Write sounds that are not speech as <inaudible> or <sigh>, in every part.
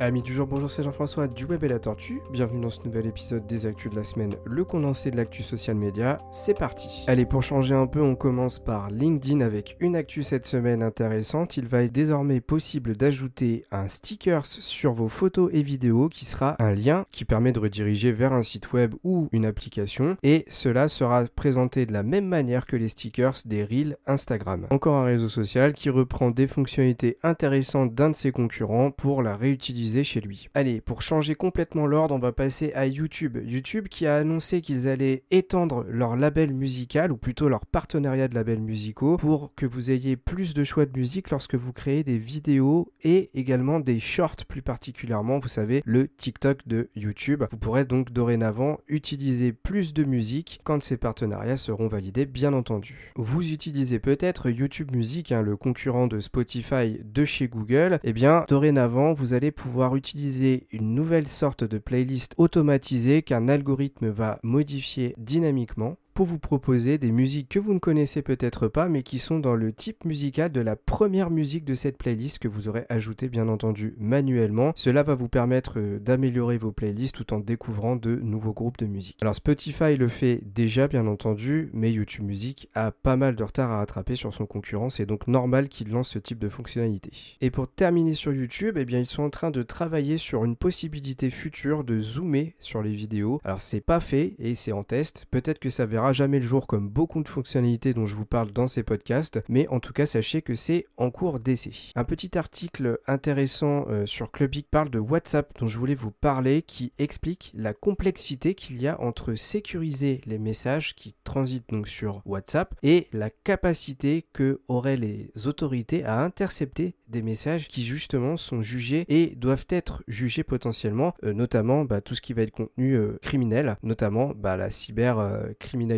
Amis du jour, bonjour, c'est Jean-François du Web et la Tortue. Bienvenue dans ce nouvel épisode des Actus de la semaine, le condensé de l'actu social média. C'est parti. Allez, pour changer un peu, on commence par LinkedIn avec une actu cette semaine intéressante. Il va être désormais possible d'ajouter un stickers sur vos photos et vidéos qui sera un lien qui permet de rediriger vers un site web ou une application. Et cela sera présenté de la même manière que les stickers des Reels Instagram. Encore un réseau social qui reprend des fonctionnalités intéressantes d'un de ses concurrents pour la réutiliser chez lui. Allez, pour changer complètement l'ordre, on va passer à YouTube. YouTube qui a annoncé qu'ils allaient étendre leur label musical, ou plutôt leur partenariat de labels musicaux, pour que vous ayez plus de choix de musique lorsque vous créez des vidéos et également des shorts plus particulièrement, vous savez, le TikTok de YouTube. Vous pourrez donc dorénavant utiliser plus de musique quand ces partenariats seront validés, bien entendu. Vous utilisez peut-être YouTube Music, hein, le concurrent de Spotify de chez Google. et eh bien, dorénavant, vous allez pouvoir utiliser une nouvelle sorte de playlist automatisée qu'un algorithme va modifier dynamiquement pour vous proposer des musiques que vous ne connaissez peut-être pas, mais qui sont dans le type musical de la première musique de cette playlist que vous aurez ajouté bien entendu manuellement. Cela va vous permettre euh, d'améliorer vos playlists tout en découvrant de nouveaux groupes de musique. Alors Spotify le fait déjà bien entendu, mais YouTube Music a pas mal de retard à rattraper sur son concurrent, c'est donc normal qu'il lance ce type de fonctionnalité. Et pour terminer sur YouTube, eh bien ils sont en train de travailler sur une possibilité future de zoomer sur les vidéos. Alors c'est pas fait et c'est en test, peut-être que ça verra jamais le jour comme beaucoup de fonctionnalités dont je vous parle dans ces podcasts, mais en tout cas sachez que c'est en cours d'essai. Un petit article intéressant euh, sur Clubic parle de WhatsApp dont je voulais vous parler qui explique la complexité qu'il y a entre sécuriser les messages qui transitent donc sur WhatsApp et la capacité que auraient les autorités à intercepter des messages qui justement sont jugés et doivent être jugés potentiellement, euh, notamment bah, tout ce qui va être contenu euh, criminel, notamment bah, la cybercriminalité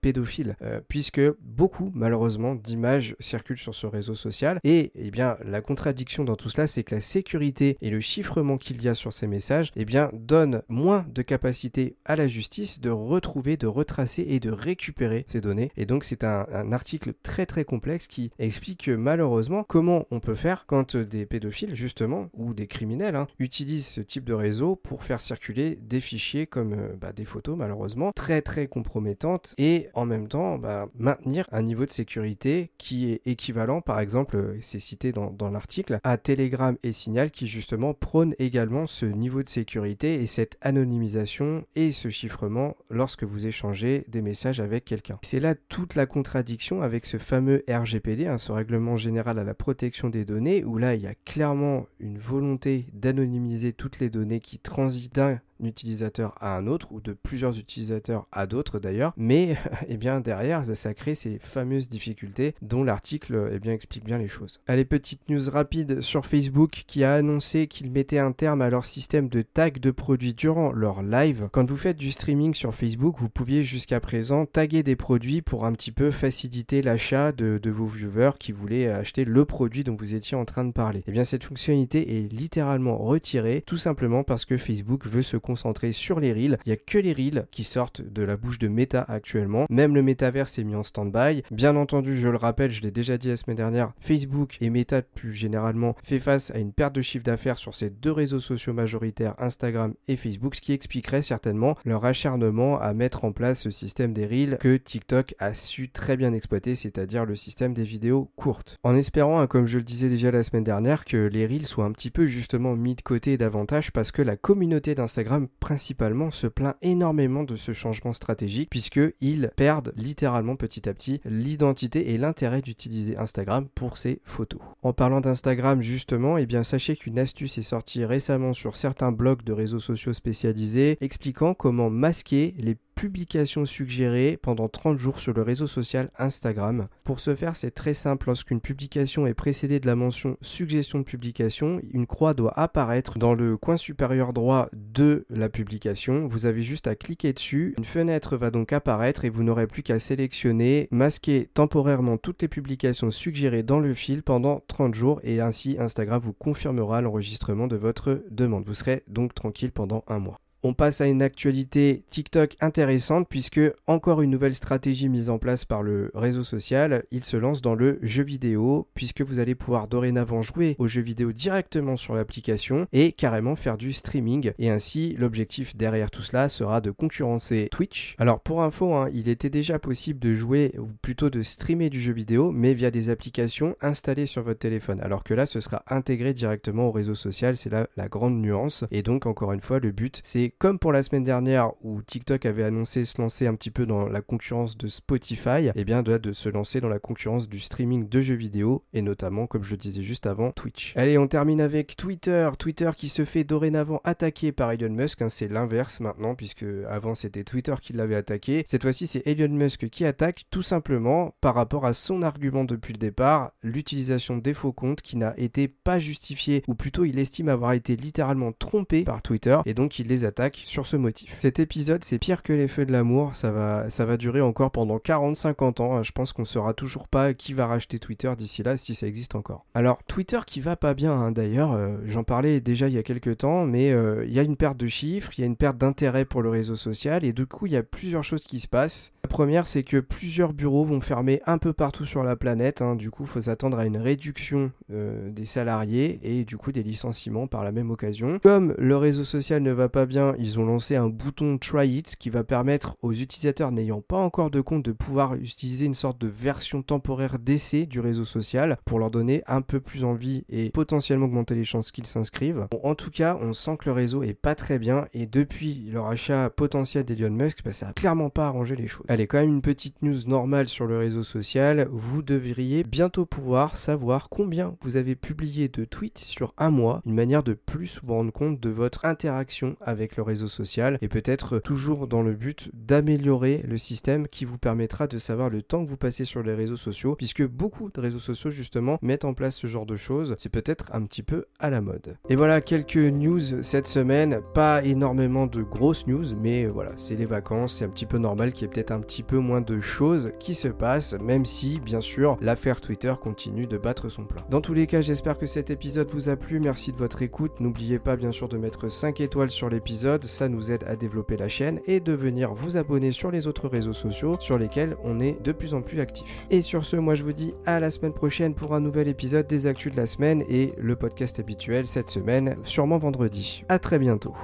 pédophile, euh, puisque beaucoup, malheureusement, d'images circulent sur ce réseau social. Et eh bien, la contradiction dans tout cela, c'est que la sécurité et le chiffrement qu'il y a sur ces messages, eh bien, donnent moins de capacité à la justice de retrouver, de retracer et de récupérer ces données. Et donc, c'est un, article très très complexe qui explique malheureusement comment on peut faire quand des pédophiles, justement, ou des criminels, hein, utilisent ce type de réseau pour faire circuler des fichiers comme euh, bah, des photos, malheureusement, très très compromettants et en même temps bah, maintenir un niveau de sécurité qui est équivalent, par exemple, euh, c'est cité dans, l'article, à Telegram et Signal qui justement prônent également ce niveau de sécurité et cette anonymisation et ce chiffrement lorsque vous échangez des messages avec quelqu'un. C'est là toute la contradiction avec ce fameux RGPD, hein, ce règlement général à la protection des données, où là il y a clairement une volonté d'anonymiser toutes les données qui transitent d'un utilisateur à un autre ou de plusieurs utilisateurs à d'autres d'ailleurs mais <laughs> eh bien derrière ça, crée ces fameuses difficultés dont l'article eh bien explique bien les choses. Allez petite news rapide sur Facebook qui a annoncé qu'il mettait un terme à leur système de tag de produits durant leur live. Quand vous faites du streaming sur Facebook vous pouviez jusqu'à présent taguer des produits pour un petit peu faciliter l'achat de, de vos viewers qui voulaient acheter le produit dont vous étiez en train de parler. Et eh bien cette fonctionnalité est littéralement retirée tout simplement parce que Facebook veut se concentré sur les reels. Il n'y a que les reels qui sortent de la bouche de Meta actuellement. Même le métaverse est mis en stand-by. Bien entendu, je le rappelle, je l'ai déjà dit la semaine dernière, Facebook et Meta plus généralement fait face à une perte de chiffre d'affaires sur ces deux réseaux sociaux majoritaires, Instagram et Facebook, ce qui expliquerait certainement leur acharnement à mettre en place ce système des reels que TikTok a su très bien exploiter, c'est-à-dire le système des vidéos courtes. En espérant, hein, comme je le disais déjà la semaine dernière, que les reels soient un petit peu justement mis de côté davantage parce que la communauté d'Instagram principalement se plaint énormément de ce changement stratégique puisqu'ils perdent littéralement petit à petit l'identité et l'intérêt d'utiliser Instagram pour ses photos. En parlant d'Instagram justement, eh bien sachez qu'une astuce est sortie récemment sur certains blogs de réseaux sociaux spécialisés expliquant comment masquer les publication suggérée pendant 30 jours sur le réseau social Instagram. Pour ce faire, c'est très simple. Lorsqu'une publication est précédée de la mention suggestion de publication, une croix doit apparaître dans le coin supérieur droit de la publication. Vous avez juste à cliquer dessus. Une fenêtre va donc apparaître et vous n'aurez plus qu'à sélectionner, masquer temporairement toutes les publications suggérées dans le fil pendant 30 jours et ainsi Instagram vous confirmera l'enregistrement de votre demande. Vous serez donc tranquille pendant un mois. On passe à une actualité TikTok intéressante puisque encore une nouvelle stratégie mise en place par le réseau social, il se lance dans le jeu vidéo puisque vous allez pouvoir dorénavant jouer aux jeux vidéo directement sur l'application et carrément faire du streaming. Et ainsi l'objectif derrière tout cela sera de concurrencer Twitch. Alors pour info, hein, il était déjà possible de jouer ou plutôt de streamer du jeu vidéo mais via des applications installées sur votre téléphone. Alors que là ce sera intégré directement au réseau social, c'est là la grande nuance. Et donc encore une fois le but c'est comme pour la semaine dernière où TikTok avait annoncé se lancer un petit peu dans la concurrence de Spotify, eh bien de, de se lancer dans la concurrence du streaming de jeux vidéo et notamment comme je le disais juste avant Twitch. Allez on termine avec Twitter, Twitter qui se fait dorénavant attaquer par Elon Musk, hein, c'est l'inverse maintenant puisque avant c'était Twitter qui l'avait attaqué, cette fois-ci c'est Elon Musk qui attaque tout simplement par rapport à son argument depuis le départ, l'utilisation des faux comptes qui n'a été pas justifiée ou plutôt il estime avoir été littéralement trompé par Twitter et donc il les attaque sur ce motif. Cet épisode c'est pire que les feux de l'amour, ça va, ça va durer encore pendant 40-50 ans, je pense qu'on saura toujours pas qui va racheter Twitter d'ici là si ça existe encore. Alors Twitter qui va pas bien hein, d'ailleurs, euh, j'en parlais déjà il y a quelques temps, mais euh, il y a une perte de chiffres, il y a une perte d'intérêt pour le réseau social et du coup il y a plusieurs choses qui se passent. La première, c'est que plusieurs bureaux vont fermer un peu partout sur la planète. Hein. Du coup, il faut s'attendre à une réduction euh, des salariés et du coup des licenciements par la même occasion. Comme le réseau social ne va pas bien, ils ont lancé un bouton Try It qui va permettre aux utilisateurs n'ayant pas encore de compte de pouvoir utiliser une sorte de version temporaire d'essai du réseau social pour leur donner un peu plus envie et potentiellement augmenter les chances qu'ils s'inscrivent. en tout cas, on sent que le réseau est pas très bien et depuis leur achat potentiel d'Elon Musk, bah, ça a clairement pas arrangé les choses. Allez, quand même une petite news normale sur le réseau social. Vous devriez bientôt pouvoir savoir combien vous avez publié de tweets sur un mois, une manière de plus vous rendre compte de votre interaction avec le réseau social et peut-être toujours dans le but d'améliorer le système qui vous permettra de savoir le temps que vous passez sur les réseaux sociaux, puisque beaucoup de réseaux sociaux justement mettent en place ce genre de choses. C'est peut-être un petit peu à la mode. Et voilà quelques news cette semaine. Pas énormément de grosses news, mais voilà, c'est les vacances, c'est un petit peu normal qu'il y ait peut-être un petit peu moins de choses qui se passent, même si, bien sûr, l'affaire Twitter continue de battre son plein. Dans tous les cas, j'espère que cet épisode vous a plu. Merci de votre écoute. N'oubliez pas, bien sûr, de mettre 5 étoiles sur l'épisode. Ça nous aide à développer la chaîne et de venir vous abonner sur les autres réseaux sociaux sur lesquels on est de plus en plus actif. Et sur ce, moi, je vous dis à la semaine prochaine pour un nouvel épisode des Actus de la semaine et le podcast habituel cette semaine, sûrement vendredi. À très bientôt.